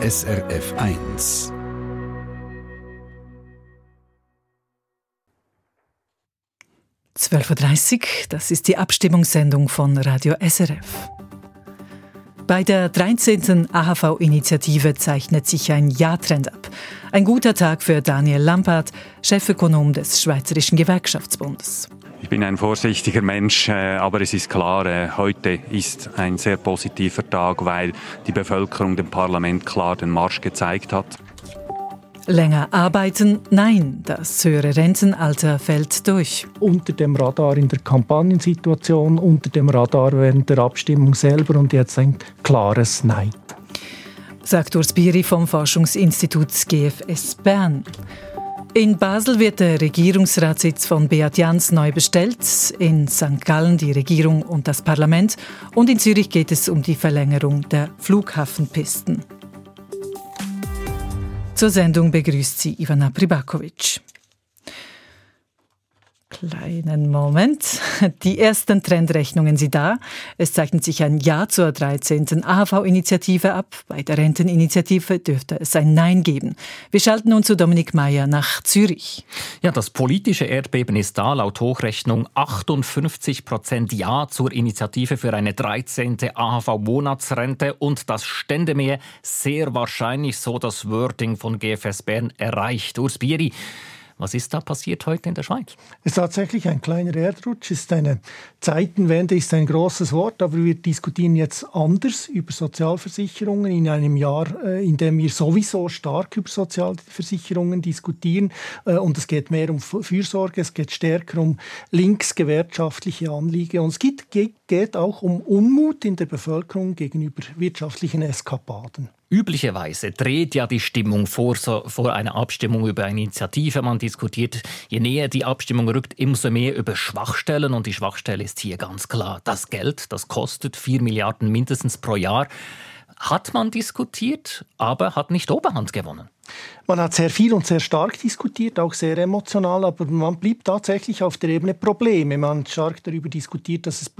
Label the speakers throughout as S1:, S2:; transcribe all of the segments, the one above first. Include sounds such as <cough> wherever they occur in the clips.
S1: SRF 1.
S2: Uhr, das ist die Abstimmungssendung von Radio SRF. Bei der 13. AHV-Initiative zeichnet sich ein Ja-Trend ab. Ein guter Tag für Daniel Lampard, Chefökonom des Schweizerischen Gewerkschaftsbundes.
S3: Ich bin ein vorsichtiger Mensch, äh, aber es ist klar, äh, heute ist ein sehr positiver Tag, weil die Bevölkerung dem Parlament klar den Marsch gezeigt hat.
S2: Länger arbeiten? Nein, das höhere Rentenalter fällt durch.
S4: Unter dem Radar in der Kampagnensituation, unter dem Radar während der Abstimmung selber und jetzt ein klares Nein.
S2: Sagt Urs Biri vom Forschungsinstitut GFS Bern. In Basel wird der Regierungsratssitz von Beat Jans neu bestellt, in St. Gallen die Regierung und das Parlament und in Zürich geht es um die Verlängerung der Flughafenpisten. Zur Sendung begrüßt sie Ivana Pribakovic. Kleinen Moment. Die ersten Trendrechnungen sind da. Es zeichnet sich ein Ja zur 13. AHV-Initiative ab. Bei der Renteninitiative dürfte es ein Nein geben. Wir schalten nun zu Dominik Mayer nach Zürich.
S5: Ja, das politische Erdbeben ist da. Laut Hochrechnung 58 Prozent Ja zur Initiative für eine 13. AHV-Monatsrente und das Ständemeer sehr wahrscheinlich so das Wording von GFS Bern erreicht. Urs Bieri, was ist da passiert heute in der Schweiz?
S4: Es ist tatsächlich ein kleiner Erdrutsch. Ist eine Zeitenwende, ist ein großes Wort, aber wir diskutieren jetzt anders über Sozialversicherungen in einem Jahr, äh, in dem wir sowieso stark über Sozialversicherungen diskutieren. Äh, und es geht mehr um Fürsorge, es geht stärker um linksgewerkschaftliche Anliege und es geht, geht auch um Unmut in der Bevölkerung gegenüber wirtschaftlichen Eskapaden.
S5: Üblicherweise dreht ja die Stimmung vor, so, vor einer Abstimmung über eine Initiative. Man diskutiert, je näher die Abstimmung rückt, umso mehr über Schwachstellen. Und die Schwachstelle ist hier ganz klar das Geld. Das kostet 4 Milliarden mindestens pro Jahr. Hat man diskutiert, aber hat nicht Oberhand gewonnen.
S4: Man hat sehr viel und sehr stark diskutiert, auch sehr emotional, aber man blieb tatsächlich auf der Ebene Probleme. Man hat stark darüber diskutiert, dass es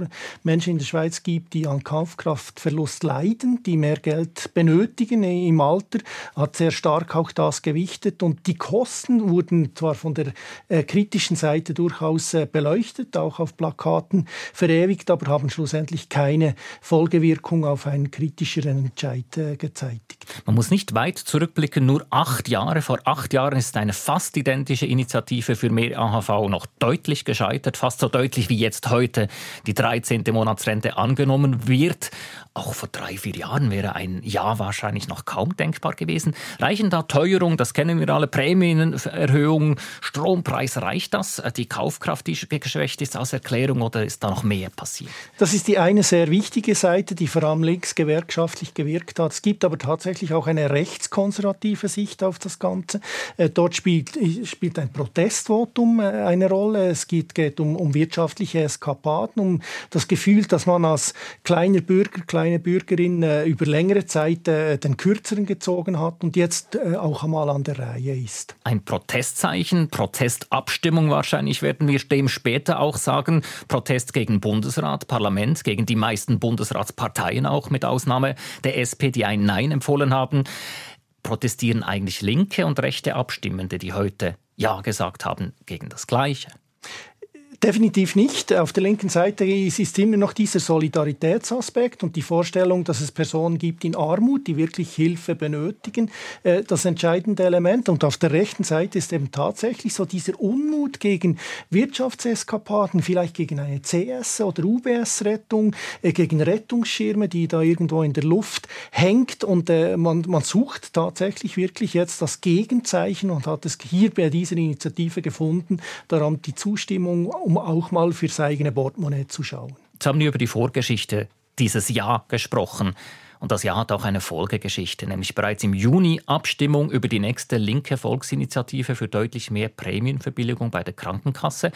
S4: Menschen in der Schweiz gibt, die an Kaufkraftverlust leiden, die mehr Geld benötigen im Alter, hat sehr stark auch das gewichtet und die Kosten wurden zwar von der äh, kritischen Seite durchaus äh, beleuchtet, auch auf Plakaten verewigt, aber haben schlussendlich keine Folgewirkung auf einen kritischeren Entscheid äh, gezeitigt.
S5: Man muss nicht weit zurückblicken, nur acht Jahre. Vor acht Jahren ist eine fast identische Initiative für mehr AHV noch deutlich gescheitert, fast so deutlich wie jetzt heute die 13. Monatsrente angenommen wird. Auch vor drei, vier Jahren wäre ein Ja wahrscheinlich noch kaum denkbar gewesen. Reichen da Teuerung, das kennen wir alle, Prämienerhöhung, Strompreis, reicht das? Die Kaufkraft, die geschwächt ist als Erklärung oder ist da noch mehr passiert?
S4: Das ist die eine sehr wichtige Seite, die vor allem linksgewerkschaftlich gewirkt hat. Es gibt aber tatsächlich auch eine rechtskonservative Sicht auf das Ganze. Äh, dort spielt, spielt ein Protestvotum äh, eine Rolle. Es geht, geht um, um wirtschaftliche Eskapaden, um das Gefühl, dass man als kleiner Bürger, eine Bürgerin äh, über längere Zeit äh, den Kürzeren gezogen hat und jetzt äh, auch einmal an der Reihe ist.
S5: Ein Protestzeichen, Protestabstimmung wahrscheinlich werden wir dem später auch sagen. Protest gegen Bundesrat, Parlament, gegen die meisten Bundesratsparteien auch mit Ausnahme der SP, die ein Nein empfohlen haben. Protestieren eigentlich linke und rechte Abstimmende, die heute Ja gesagt haben, gegen das Gleiche?
S4: Definitiv nicht. Auf der linken Seite ist immer noch dieser Solidaritätsaspekt und die Vorstellung, dass es Personen gibt in Armut, die wirklich Hilfe benötigen, äh, das entscheidende Element. Und auf der rechten Seite ist eben tatsächlich so dieser Unmut gegen Wirtschaftseskapaden, vielleicht gegen eine CS- oder UBS-Rettung, äh, gegen Rettungsschirme, die da irgendwo in der Luft hängt. Und äh, man, man sucht tatsächlich wirklich jetzt das Gegenzeichen und hat es hier bei dieser Initiative gefunden, daran die Zustimmung um auch mal fürs eigene Portemonnaie zu schauen.
S5: Jetzt haben wir über die Vorgeschichte dieses Jahr gesprochen. Und das Jahr hat auch eine Folgegeschichte, nämlich bereits im Juni Abstimmung über die nächste linke Volksinitiative für deutlich mehr Prämienverbilligung bei der Krankenkasse.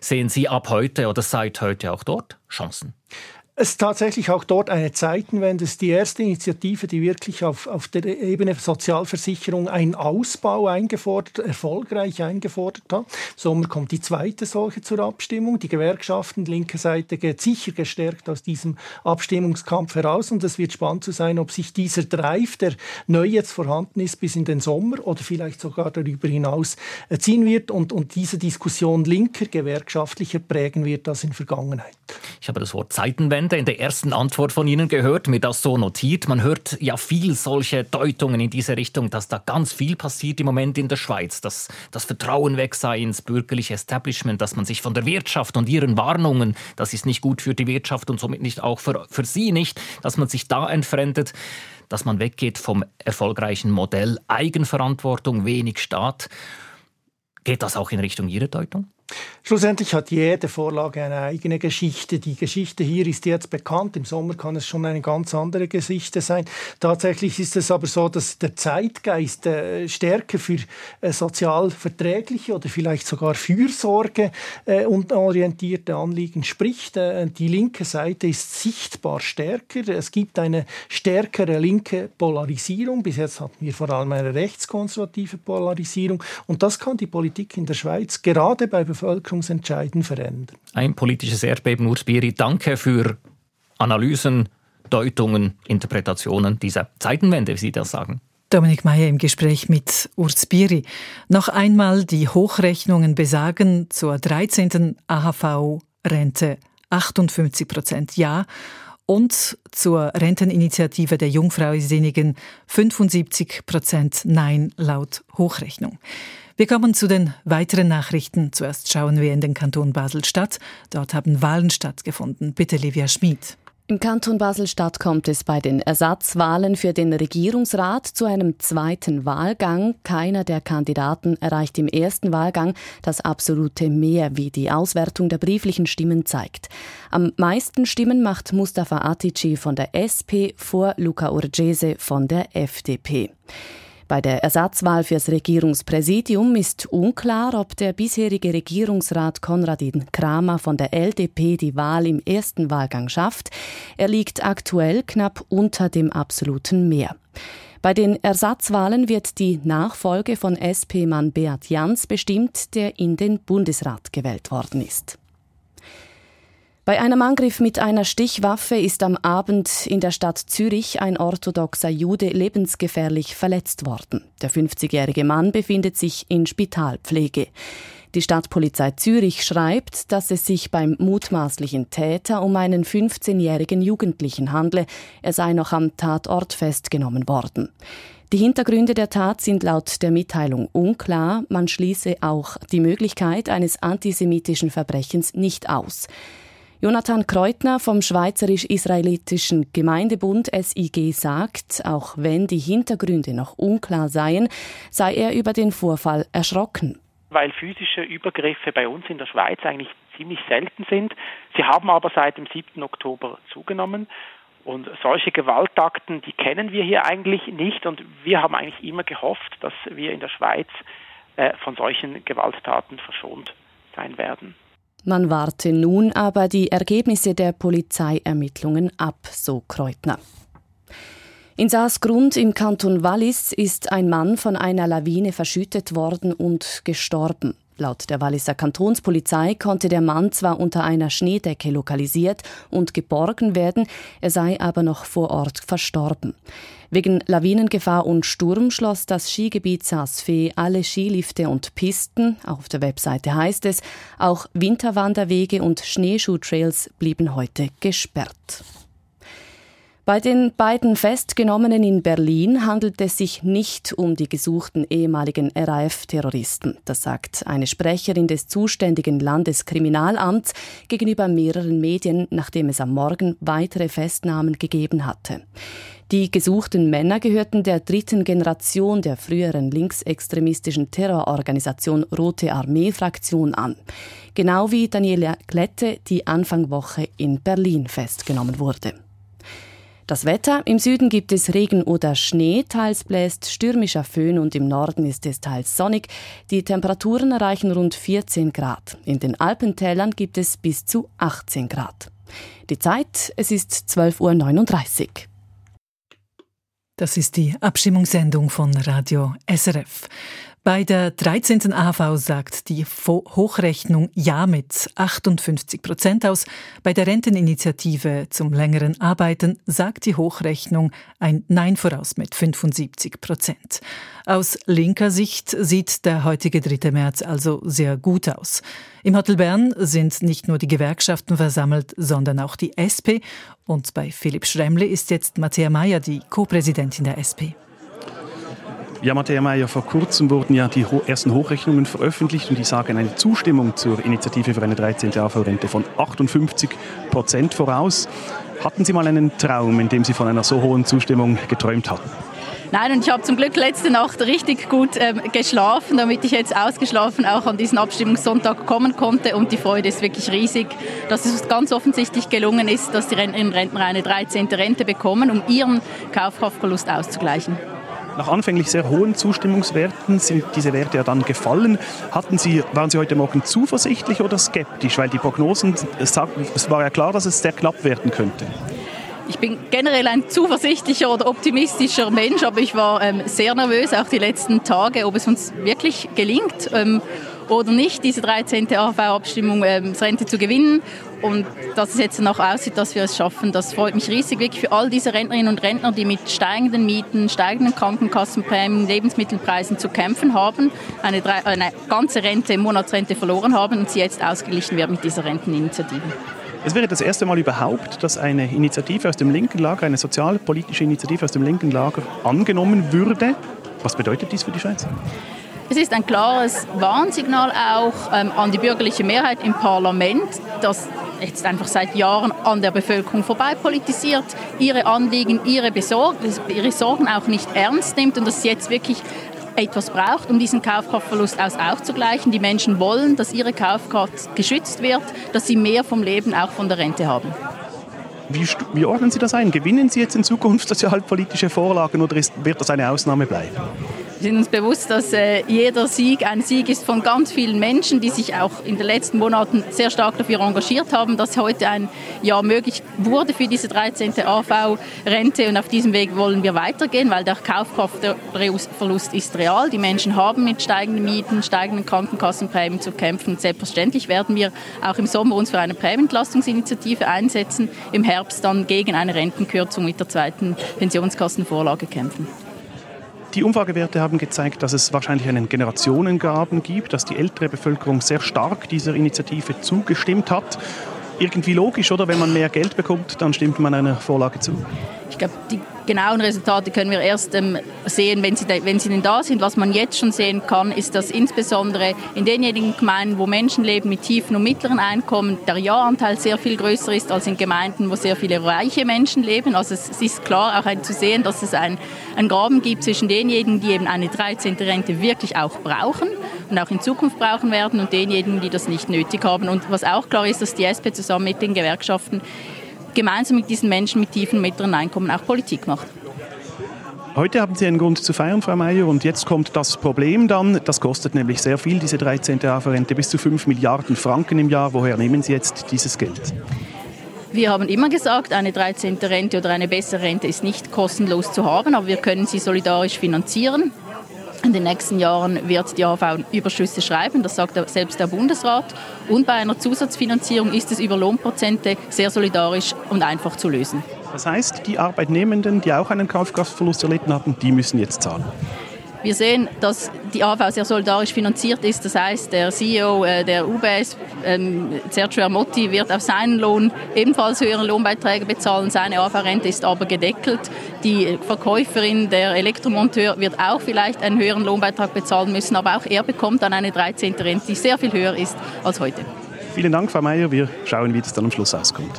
S5: Sehen Sie ab heute oder seit heute auch dort Chancen?
S4: Es ist tatsächlich auch dort eine Zeitenwende. Es ist die erste Initiative, die wirklich auf, auf der Ebene Sozialversicherung einen Ausbau eingefordert, erfolgreich eingefordert hat. Im Sommer kommt die zweite solche zur Abstimmung. Die Gewerkschaften, linke Seite geht sicher gestärkt aus diesem Abstimmungskampf heraus und es wird spannend zu sein, ob sich dieser Drive, der neu jetzt vorhanden ist, bis in den Sommer oder vielleicht sogar darüber hinaus äh, ziehen wird und, und diese Diskussion linker, gewerkschaftlicher prägen wird als in Vergangenheit.
S5: Ich habe das Wort Zeitenwende in der ersten Antwort von Ihnen gehört, mir das so notiert. Man hört ja viel solche Deutungen in diese Richtung, dass da ganz viel passiert im Moment in der Schweiz, dass das Vertrauen weg sei ins bürgerliche Establishment, dass man sich von der Wirtschaft und ihren Warnungen, das ist nicht gut für die Wirtschaft und somit nicht auch für, für Sie nicht, dass man sich da entfremdet dass man weggeht vom erfolgreichen Modell Eigenverantwortung, wenig Staat. Geht das auch in Richtung Ihrer Deutung?
S4: Schlussendlich hat jede Vorlage eine eigene Geschichte. Die Geschichte hier ist jetzt bekannt. Im Sommer kann es schon eine ganz andere Geschichte sein. Tatsächlich ist es aber so, dass der Zeitgeist äh, stärker für äh, sozial oder vielleicht sogar Fürsorge äh, und orientierte Anliegen spricht. Äh, die linke Seite ist sichtbar stärker. Es gibt eine stärkere linke Polarisierung. Bis jetzt hatten wir vor allem eine rechtskonservative Polarisierung. Und das kann die Politik in der Schweiz gerade bei Bevölkerungsentscheiden verändern.
S5: Ein politisches Erdbeben, Urs Bieri. Danke für Analysen, Deutungen, Interpretationen dieser Zeitenwende, wie Sie das sagen.
S2: Dominik Mayer im Gespräch mit Urs Biri. Noch einmal die Hochrechnungen besagen zur 13. AHV-Rente 58 Prozent Ja und zur Renteninitiative der Jungfreisinnigen 75 Prozent Nein laut Hochrechnung. Wir kommen zu den weiteren Nachrichten. Zuerst schauen wir in den Kanton Basel-Stadt. Dort haben Wahlen stattgefunden. Bitte, Livia Schmid.
S6: Im Kanton Basel-Stadt kommt es bei den Ersatzwahlen für den Regierungsrat zu einem zweiten Wahlgang. Keiner der Kandidaten erreicht im ersten Wahlgang das absolute Mehr, wie die Auswertung der brieflichen Stimmen zeigt. Am meisten Stimmen macht Mustafa Atici von der SP vor Luca Urgese von der FDP. Bei der Ersatzwahl fürs Regierungspräsidium ist unklar, ob der bisherige Regierungsrat Konradin Kramer von der LDP die Wahl im ersten Wahlgang schafft. Er liegt aktuell knapp unter dem absoluten Mehr. Bei den Ersatzwahlen wird die Nachfolge von SP-Mann Beat Jans bestimmt, der in den Bundesrat gewählt worden ist. Bei einem Angriff mit einer Stichwaffe ist am Abend in der Stadt Zürich ein orthodoxer Jude lebensgefährlich verletzt worden. Der 50-jährige Mann befindet sich in Spitalpflege. Die Stadtpolizei Zürich schreibt, dass es sich beim mutmaßlichen Täter um einen 15-jährigen Jugendlichen handle. Er sei noch am Tatort festgenommen worden. Die Hintergründe der Tat sind laut der Mitteilung unklar. Man schließe auch die Möglichkeit eines antisemitischen Verbrechens nicht aus. Jonathan Kreutner vom Schweizerisch-Israelitischen Gemeindebund SIG sagt, auch wenn die Hintergründe noch unklar seien, sei er über den Vorfall erschrocken.
S7: Weil physische Übergriffe bei uns in der Schweiz eigentlich ziemlich selten sind. Sie haben aber seit dem 7. Oktober zugenommen. Und solche Gewaltakten, die kennen wir hier eigentlich nicht. Und wir haben eigentlich immer gehofft, dass wir in der Schweiz äh, von solchen Gewalttaten verschont sein werden.
S6: Man warte nun aber die Ergebnisse der Polizeiermittlungen ab, so Kreutner. In Saasgrund im Kanton Wallis ist ein Mann von einer Lawine verschüttet worden und gestorben. Laut der Walliser Kantonspolizei konnte der Mann zwar unter einer Schneedecke lokalisiert und geborgen werden, er sei aber noch vor Ort verstorben. Wegen Lawinengefahr und Sturm schloss das Skigebiet Saasfee alle Skilifte und Pisten. Auf der Webseite heißt es, auch Winterwanderwege und Schneeschuhtrails blieben heute gesperrt. Bei den beiden Festgenommenen in Berlin handelt es sich nicht um die gesuchten ehemaligen RAF-Terroristen. Das sagt eine Sprecherin des zuständigen Landeskriminalamts gegenüber mehreren Medien, nachdem es am Morgen weitere Festnahmen gegeben hatte. Die gesuchten Männer gehörten der dritten Generation der früheren linksextremistischen Terrororganisation Rote Armee-Fraktion an. Genau wie Daniela Klette, die Anfang Woche in Berlin festgenommen wurde. Das Wetter. Im Süden gibt es Regen oder Schnee, teils bläst stürmischer Föhn und im Norden ist es teils sonnig. Die Temperaturen erreichen rund 14 Grad. In den Alpentälern gibt es bis zu 18 Grad. Die Zeit, es ist 12.39 Uhr.
S2: Das ist die Abstimmungssendung von Radio SRF. Bei der 13. AV sagt die Hochrechnung Ja mit 58 Prozent aus. Bei der Renteninitiative zum längeren Arbeiten sagt die Hochrechnung ein Nein voraus mit 75 Prozent. Aus linker Sicht sieht der heutige 3. März also sehr gut aus. Im Hotel Bern sind nicht nur die Gewerkschaften versammelt, sondern auch die SP. Und bei Philipp Schremle ist jetzt Matthäa Mayer die Co-Präsidentin der SP.
S8: Ja, Matthäa Mayer, vor kurzem wurden ja die ersten Hochrechnungen veröffentlicht und die sagen eine Zustimmung zur Initiative für eine 13. AV-Rente von 58 Prozent voraus. Hatten Sie mal einen Traum, in dem Sie von einer so hohen Zustimmung geträumt hatten?
S9: Nein, und ich habe zum Glück letzte Nacht richtig gut ähm, geschlafen, damit ich jetzt ausgeschlafen auch an diesen Abstimmungssonntag kommen konnte. Und die Freude ist wirklich riesig, dass es ganz offensichtlich gelungen ist, dass die Rentnerinnen und Rentner eine 13. Rente bekommen, um ihren Kaufkraftverlust auszugleichen.
S8: Nach anfänglich sehr hohen Zustimmungswerten sind diese Werte ja dann gefallen. Hatten Sie, waren Sie heute Morgen zuversichtlich oder skeptisch? Weil die Prognosen, es war ja klar, dass es sehr knapp werden könnte.
S9: Ich bin generell ein zuversichtlicher oder optimistischer Mensch, aber ich war ähm, sehr nervös, auch die letzten Tage, ob es uns wirklich gelingt. Ähm, oder nicht, diese 13. AV-Abstimmung ähm, Rente zu gewinnen. Und dass es jetzt noch aussieht, dass wir es schaffen, das freut mich riesig, wirklich für all diese Rentnerinnen und Rentner, die mit steigenden Mieten, steigenden Krankenkassenprämien, Lebensmittelpreisen zu kämpfen haben, eine, eine ganze Rente, Monatsrente verloren haben und sie jetzt ausgeglichen wird mit dieser Renteninitiative.
S8: Es wäre das erste Mal überhaupt, dass eine Initiative aus dem linken Lager, eine sozialpolitische Initiative aus dem linken Lager angenommen würde. Was bedeutet dies für die Schweiz?
S9: Es ist ein klares Warnsignal auch ähm, an die bürgerliche Mehrheit im Parlament, dass jetzt einfach seit Jahren an der Bevölkerung vorbei politisiert, ihre Anliegen, ihre, Besorg ihre Sorgen auch nicht ernst nimmt und dass es jetzt wirklich etwas braucht, um diesen Kaufkraftverlust aus aufzugleichen. Die Menschen wollen, dass ihre Kaufkraft geschützt wird, dass sie mehr vom Leben, auch von der Rente haben.
S8: Wie, wie ordnen Sie das ein? Gewinnen Sie jetzt in Zukunft <laughs> sozialpolitische Vorlagen oder ist, wird das eine Ausnahme bleiben?
S9: Wir sind uns bewusst, dass äh, jeder Sieg ein Sieg ist von ganz vielen Menschen, die sich auch in den letzten Monaten sehr stark dafür engagiert haben, dass heute ein Jahr möglich wurde für diese 13. AV-Rente. Und auf diesem Weg wollen wir weitergehen, weil der Kaufkraftverlust ist real. Die Menschen haben mit steigenden Mieten, steigenden Krankenkassenprämien zu kämpfen. Und selbstverständlich werden wir auch im Sommer uns für eine Prämientlastungsinitiative einsetzen, im Herbst dann gegen eine Rentenkürzung mit der zweiten Pensionskassenvorlage kämpfen.
S8: Die Umfragewerte haben gezeigt, dass es wahrscheinlich einen Generationengraben gibt, dass die ältere Bevölkerung sehr stark dieser Initiative zugestimmt hat. Irgendwie logisch, oder? Wenn man mehr Geld bekommt, dann stimmt man einer Vorlage zu.
S9: Ich glaube, die genauen Resultate können wir erst ähm, sehen, wenn sie, wenn sie denn da sind. Was man jetzt schon sehen kann, ist, dass insbesondere in denjenigen Gemeinden, wo Menschen leben mit tiefen und mittleren Einkommen, der Ja-Anteil sehr viel größer ist als in Gemeinden, wo sehr viele reiche Menschen leben. Also es, es ist klar auch zu sehen, dass es einen Graben gibt zwischen denjenigen, die eben eine 13. Rente wirklich auch brauchen und auch in Zukunft brauchen werden und denjenigen, die das nicht nötig haben. Und was auch klar ist, dass die SP zusammen mit den Gewerkschaften gemeinsam mit diesen Menschen mit tiefen mittleren Einkommen auch Politik macht.
S8: Heute haben Sie einen Grund zu feiern, Frau Mayer, und jetzt kommt das Problem dann. Das kostet nämlich sehr viel, diese 13. AV-Rente, bis zu 5 Milliarden Franken im Jahr. Woher nehmen Sie jetzt dieses Geld?
S9: Wir haben immer gesagt, eine 13. Rente oder eine bessere Rente ist nicht kostenlos zu haben, aber wir können sie solidarisch finanzieren. In den nächsten Jahren wird die AV Überschüsse schreiben, das sagt selbst der Bundesrat. Und bei einer Zusatzfinanzierung ist es über Lohnprozente sehr solidarisch und einfach zu lösen.
S8: Das heißt, die Arbeitnehmenden, die auch einen Kaufkraftverlust erlitten haben, die müssen jetzt zahlen.
S9: Wir sehen, dass die AV sehr solidarisch finanziert ist. Das heißt, der CEO äh, der UBS, ähm, Sergio Ermotti, wird auf seinen Lohn ebenfalls höhere Lohnbeiträge bezahlen. Seine AV-Rente ist aber gedeckelt. Die Verkäuferin, der Elektromonteur, wird auch vielleicht einen höheren Lohnbeitrag bezahlen müssen, aber auch er bekommt dann eine 13. Rente, die sehr viel höher ist als heute.
S8: Vielen Dank, Frau Mayer. Wir schauen, wie das dann am Schluss auskommt.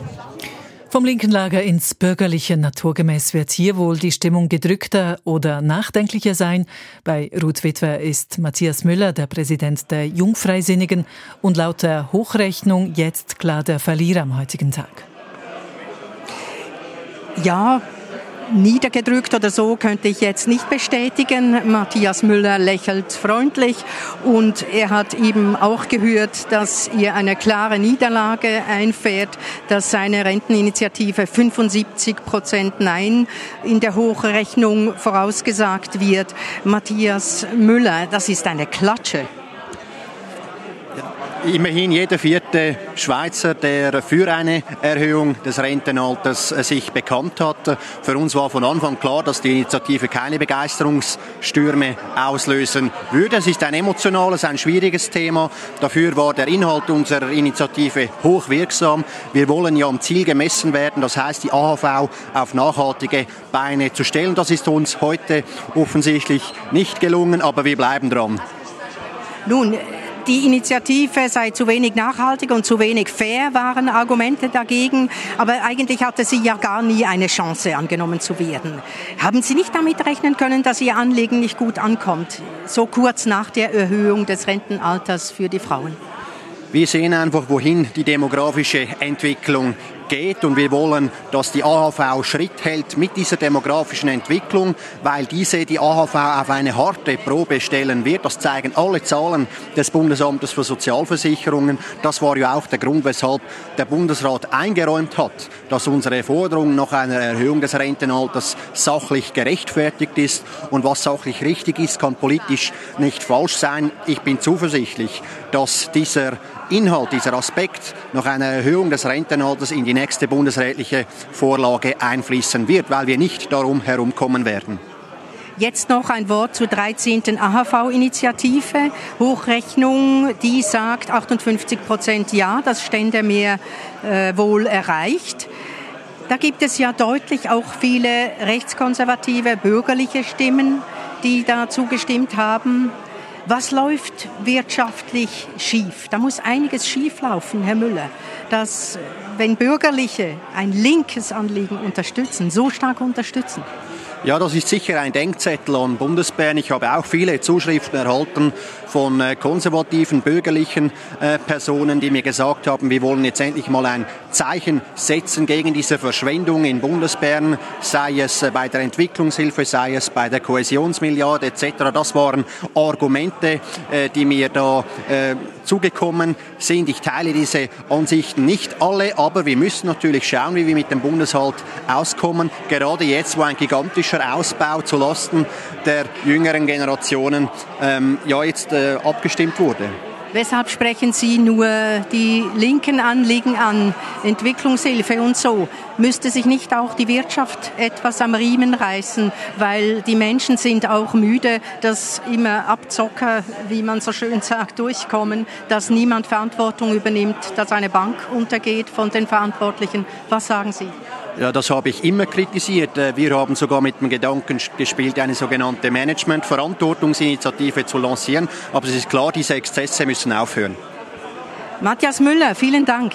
S2: Vom linken Lager ins bürgerliche Naturgemäß wird hier wohl die Stimmung gedrückter oder nachdenklicher sein. Bei Ruth Witwer ist Matthias Müller der Präsident der Jungfreisinnigen und laut der Hochrechnung jetzt klar der Verlierer am heutigen Tag.
S10: Ja, niedergedrückt oder so könnte ich jetzt nicht bestätigen. Matthias Müller lächelt freundlich und er hat eben auch gehört, dass ihr eine klare Niederlage einfährt, dass seine Renteninitiative 75 Prozent Nein in der Hochrechnung vorausgesagt wird. Matthias Müller, das ist eine Klatsche
S11: immerhin jeder vierte Schweizer, der für eine Erhöhung des Rentenalters äh, sich bekannt hat. Für uns war von Anfang klar, dass die Initiative keine Begeisterungsstürme auslösen würde. Es ist ein emotionales, ein schwieriges Thema. Dafür war der Inhalt unserer Initiative hochwirksam. Wir wollen ja am Ziel gemessen werden, das heißt die AHV auf nachhaltige Beine zu stellen. Das ist uns heute offensichtlich nicht gelungen, aber wir bleiben dran.
S10: Nun, die Initiative sei zu wenig nachhaltig und zu wenig fair, waren Argumente dagegen. Aber eigentlich hatte sie ja gar nie eine Chance, angenommen zu werden. Haben Sie nicht damit rechnen können, dass Ihr Anliegen nicht gut ankommt, so kurz nach der Erhöhung des Rentenalters für die Frauen?
S11: Wir sehen einfach, wohin die demografische Entwicklung geht und wir wollen, dass die AHV Schritt hält mit dieser demografischen Entwicklung, weil diese die AHV auf eine harte Probe stellen wird. Das zeigen alle Zahlen des Bundesamtes für Sozialversicherungen. Das war ja auch der Grund, weshalb der Bundesrat eingeräumt hat, dass unsere Forderung nach einer Erhöhung des Rentenalters sachlich gerechtfertigt ist und was sachlich richtig ist, kann politisch nicht falsch sein. Ich bin zuversichtlich, dass dieser Inhalt, dieser Aspekt nach einer Erhöhung des Rentenalters in die nächste bundesrätliche Vorlage einfließen wird, weil wir nicht darum herumkommen werden.
S10: Jetzt noch ein Wort zur 13. AHV-Initiative. Hochrechnung, die sagt 58 Prozent Ja, das Stände mehr äh, wohl erreicht. Da gibt es ja deutlich auch viele rechtskonservative, bürgerliche Stimmen, die da zugestimmt haben. Was läuft wirtschaftlich schief? Da muss einiges schieflaufen, Herr Müller, dass wenn Bürgerliche ein linkes Anliegen unterstützen, so stark unterstützen.
S11: Ja, das ist sicher ein Denkzettel an Bundesbären. Ich habe auch viele Zuschriften erhalten von äh, konservativen, bürgerlichen äh, Personen, die mir gesagt haben, wir wollen jetzt endlich mal ein Zeichen setzen gegen diese Verschwendung in Bundesbären, sei es äh, bei der Entwicklungshilfe, sei es bei der Kohäsionsmilliarde etc. Das waren Argumente, die mir da zugekommen sind. Ich teile diese Ansichten nicht alle, aber wir müssen natürlich schauen, wie wir mit dem Bundeshalt auskommen. Gerade jetzt, wo ein gigantischer Ausbau zulasten der jüngeren Generationen ähm, ja jetzt äh, abgestimmt wurde.
S10: Weshalb sprechen Sie nur die linken Anliegen an, Entwicklungshilfe und so? Müsste sich nicht auch die Wirtschaft etwas am Riemen reißen, weil die Menschen sind auch müde, dass immer Abzocker, wie man so schön sagt, durchkommen, dass niemand Verantwortung übernimmt, dass eine Bank untergeht von den Verantwortlichen. Was sagen Sie?
S11: Ja, das habe ich immer kritisiert. Äh, wir haben sogar mit dem Gedanken gespielt, eine sogenannte Management-Verantwortungsinitiative zu lancieren. Aber es ist klar, diese Exzesse müssen aufhören.
S10: Matthias Müller, vielen Dank.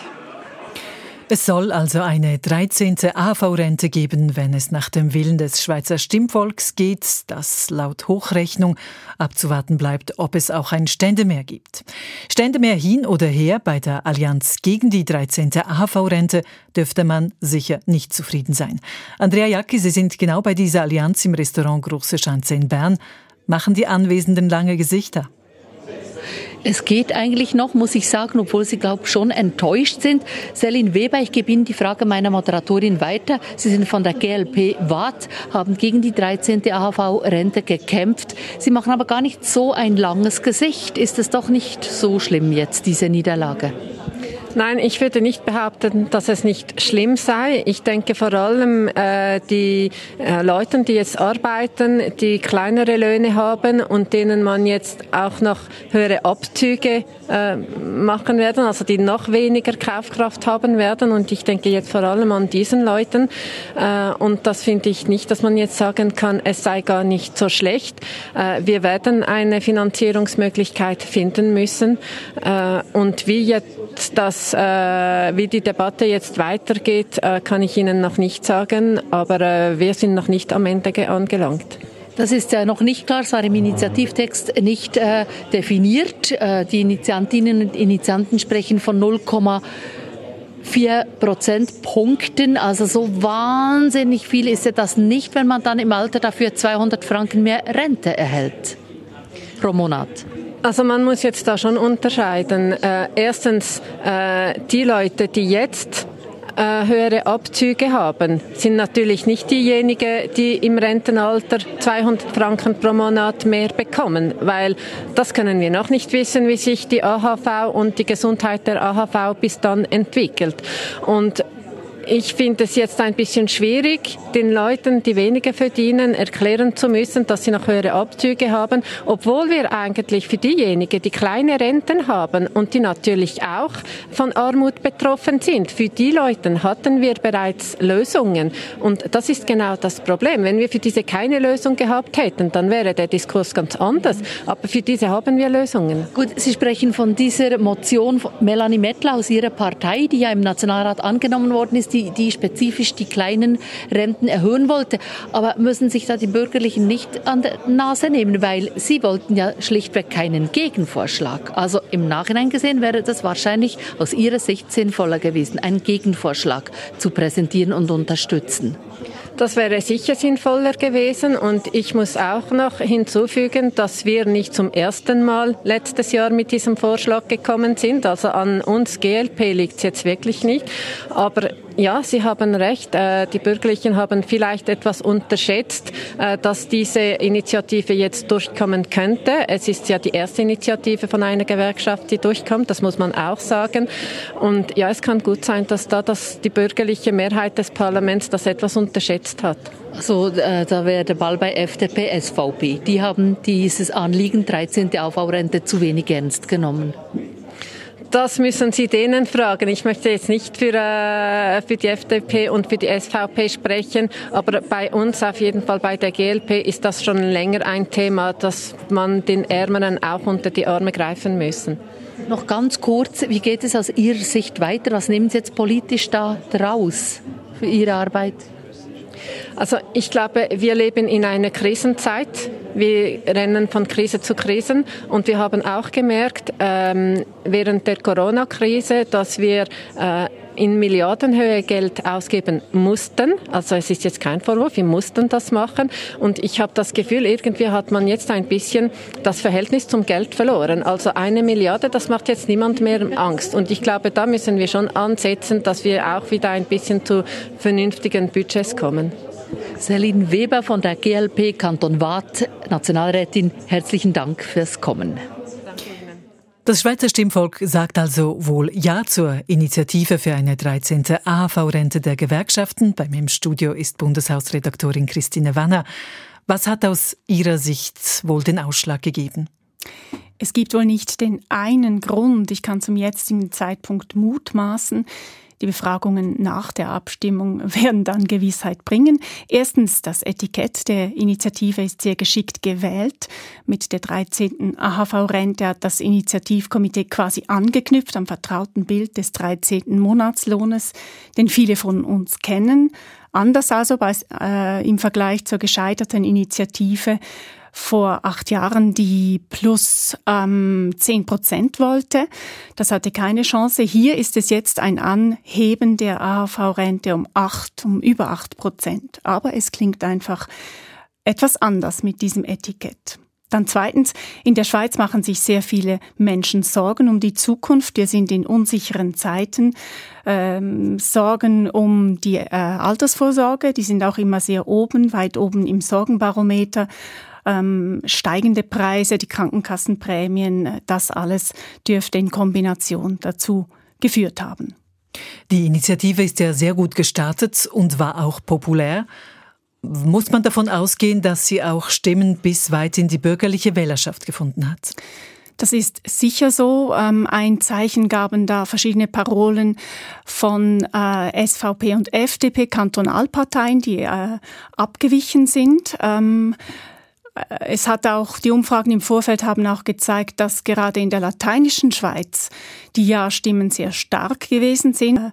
S2: Es soll also eine 13. AV-Rente geben, wenn es nach dem Willen des Schweizer Stimmvolks geht, das laut Hochrechnung abzuwarten bleibt, ob es auch ein Ständemehr gibt. Ständemehr hin oder her bei der Allianz gegen die 13. AV-Rente dürfte man sicher nicht zufrieden sein. Andrea Jacki, Sie sind genau bei dieser Allianz im Restaurant Große Schanze in Bern. Machen die Anwesenden lange Gesichter?
S12: Es geht eigentlich noch, muss ich sagen, obwohl Sie, glaube schon enttäuscht sind. Selin Weber, ich gebe Ihnen die Frage meiner Moderatorin weiter. Sie sind von der GLP Watt, haben gegen die 13. AHV-Rente gekämpft. Sie machen aber gar nicht so ein langes Gesicht. Ist es doch nicht so schlimm jetzt, diese Niederlage?
S13: Nein, ich würde nicht behaupten, dass es nicht schlimm sei. Ich denke vor allem äh, die äh, Leute, die jetzt arbeiten, die kleinere Löhne haben und denen man jetzt auch noch höhere Abzüge äh, machen werden, also die noch weniger Kaufkraft haben werden. Und ich denke jetzt vor allem an diesen Leuten. Äh, und das finde ich nicht, dass man jetzt sagen kann, es sei gar nicht so schlecht. Äh, wir werden eine Finanzierungsmöglichkeit finden müssen. Äh, und wie jetzt das, äh, wie die Debatte jetzt weitergeht, äh, kann ich Ihnen noch nicht sagen, aber äh, wir sind noch nicht am Ende angelangt.
S12: Das ist äh, noch nicht klar, es war im Initiativtext nicht äh, definiert. Äh, die Initiantinnen und Initianten sprechen von 0,5 vier Prozentpunkten. Also so wahnsinnig viel ist ja das nicht, wenn man dann im Alter dafür 200 Franken mehr Rente erhält pro Monat.
S13: Also man muss jetzt da schon unterscheiden. Äh, erstens, äh, die Leute, die jetzt äh, höhere Abzüge haben, sind natürlich nicht diejenigen, die im Rentenalter 200 Franken pro Monat mehr bekommen, weil das können wir noch nicht wissen, wie sich die AHV und die Gesundheit der AHV bis dann entwickelt. Und ich finde es jetzt ein bisschen schwierig, den Leuten, die weniger verdienen, erklären zu müssen, dass sie noch höhere Abzüge haben, obwohl wir eigentlich für diejenigen, die kleine Renten haben und die natürlich auch von Armut betroffen sind, für die Leute hatten wir bereits Lösungen. Und das ist genau das Problem. Wenn wir für diese keine Lösung gehabt hätten, dann wäre der Diskurs ganz anders. Aber für diese haben wir Lösungen.
S12: Gut, Sie sprechen von dieser Motion von Melanie Mettler aus Ihrer Partei, die ja im Nationalrat angenommen worden ist die, die spezifisch die kleinen Renten erhöhen wollte. Aber müssen sich da die Bürgerlichen nicht an der Nase nehmen, weil sie wollten ja schlichtweg keinen Gegenvorschlag. Also im Nachhinein gesehen wäre das wahrscheinlich aus ihrer Sicht sinnvoller gewesen, einen Gegenvorschlag zu präsentieren und unterstützen.
S13: Das wäre sicher sinnvoller gewesen. Und ich muss auch noch hinzufügen, dass wir nicht zum ersten Mal letztes Jahr mit diesem Vorschlag gekommen sind. Also an uns GLP liegt es jetzt wirklich nicht. Aber ja, Sie haben recht. Äh, die Bürgerlichen haben vielleicht etwas unterschätzt, äh, dass diese Initiative jetzt durchkommen könnte. Es ist ja die erste Initiative von einer Gewerkschaft, die durchkommt. Das muss man auch sagen. Und ja, es kann gut sein, dass da das, die bürgerliche Mehrheit des Parlaments das etwas unterschätzt hat.
S12: Also äh, da wäre der Ball bei FDP, SVP. Die haben dieses Anliegen 13. Aufbaurente zu wenig ernst genommen.
S13: Das müssen Sie denen fragen. Ich möchte jetzt nicht für, äh, für die FDP und für die SVP sprechen, aber bei uns auf jeden Fall bei der GLP ist das schon länger ein Thema, dass man den Ärmeren auch unter die Arme greifen müssen.
S12: Noch ganz kurz, wie geht es aus Ihrer Sicht weiter? Was nehmen Sie jetzt politisch da draus für Ihre Arbeit?
S13: Also ich glaube, wir leben in einer Krisenzeit. Wir rennen von Krise zu Krisen und wir haben auch gemerkt ähm, während der Corona-Krise, dass wir äh, in Milliardenhöhe Geld ausgeben mussten. Also es ist jetzt kein Vorwurf, wir mussten das machen. Und ich habe das Gefühl, irgendwie hat man jetzt ein bisschen das Verhältnis zum Geld verloren. Also eine Milliarde, das macht jetzt niemand mehr Angst. Und ich glaube, da müssen wir schon ansetzen, dass wir auch wieder ein bisschen zu vernünftigen Budgets kommen.
S12: Celine Weber von der GLP Kanton Waadt, Nationalrätin, herzlichen Dank fürs Kommen.
S2: Das Schweizer Stimmvolk sagt also wohl Ja zur Initiative für eine 13. AHV-Rente der Gewerkschaften. Bei mir im Studio ist Bundeshausredaktorin Christine Wanner. Was hat aus Ihrer Sicht wohl den Ausschlag gegeben?
S14: Es gibt wohl nicht den einen Grund. Ich kann zum jetzigen Zeitpunkt mutmaßen. Die Befragungen nach der Abstimmung <laughs> werden dann Gewissheit bringen. Erstens, das Etikett der Initiative ist sehr geschickt gewählt. Mit der 13. AHV-Rente hat das Initiativkomitee quasi angeknüpft am vertrauten Bild des 13. Monatslohnes, den viele von uns kennen. Anders also bei, äh, im Vergleich zur gescheiterten Initiative vor acht Jahren, die plus ähm, 10 Prozent wollte. Das hatte keine Chance. Hier ist es jetzt ein Anheben der AHV-Rente um acht, um über acht Prozent. Aber es klingt einfach etwas anders mit diesem Etikett. Dann zweitens, in der Schweiz machen sich sehr viele Menschen Sorgen um die Zukunft. Wir sind in unsicheren Zeiten. Ähm, Sorgen um die äh, Altersvorsorge, die sind auch immer sehr oben, weit oben im Sorgenbarometer ähm, steigende Preise, die Krankenkassenprämien, das alles dürfte in Kombination dazu geführt haben.
S2: Die Initiative ist ja sehr gut gestartet und war auch populär. Muss man davon ausgehen, dass sie auch Stimmen bis weit in die bürgerliche Wählerschaft gefunden hat?
S14: Das ist sicher so. Ähm, ein Zeichen gaben da verschiedene Parolen von äh, SVP und FDP, Kantonalparteien, die äh, abgewichen sind. Äh, es hat auch, die Umfragen im Vorfeld haben auch gezeigt, dass gerade in der lateinischen Schweiz die Ja-Stimmen sehr stark gewesen sind.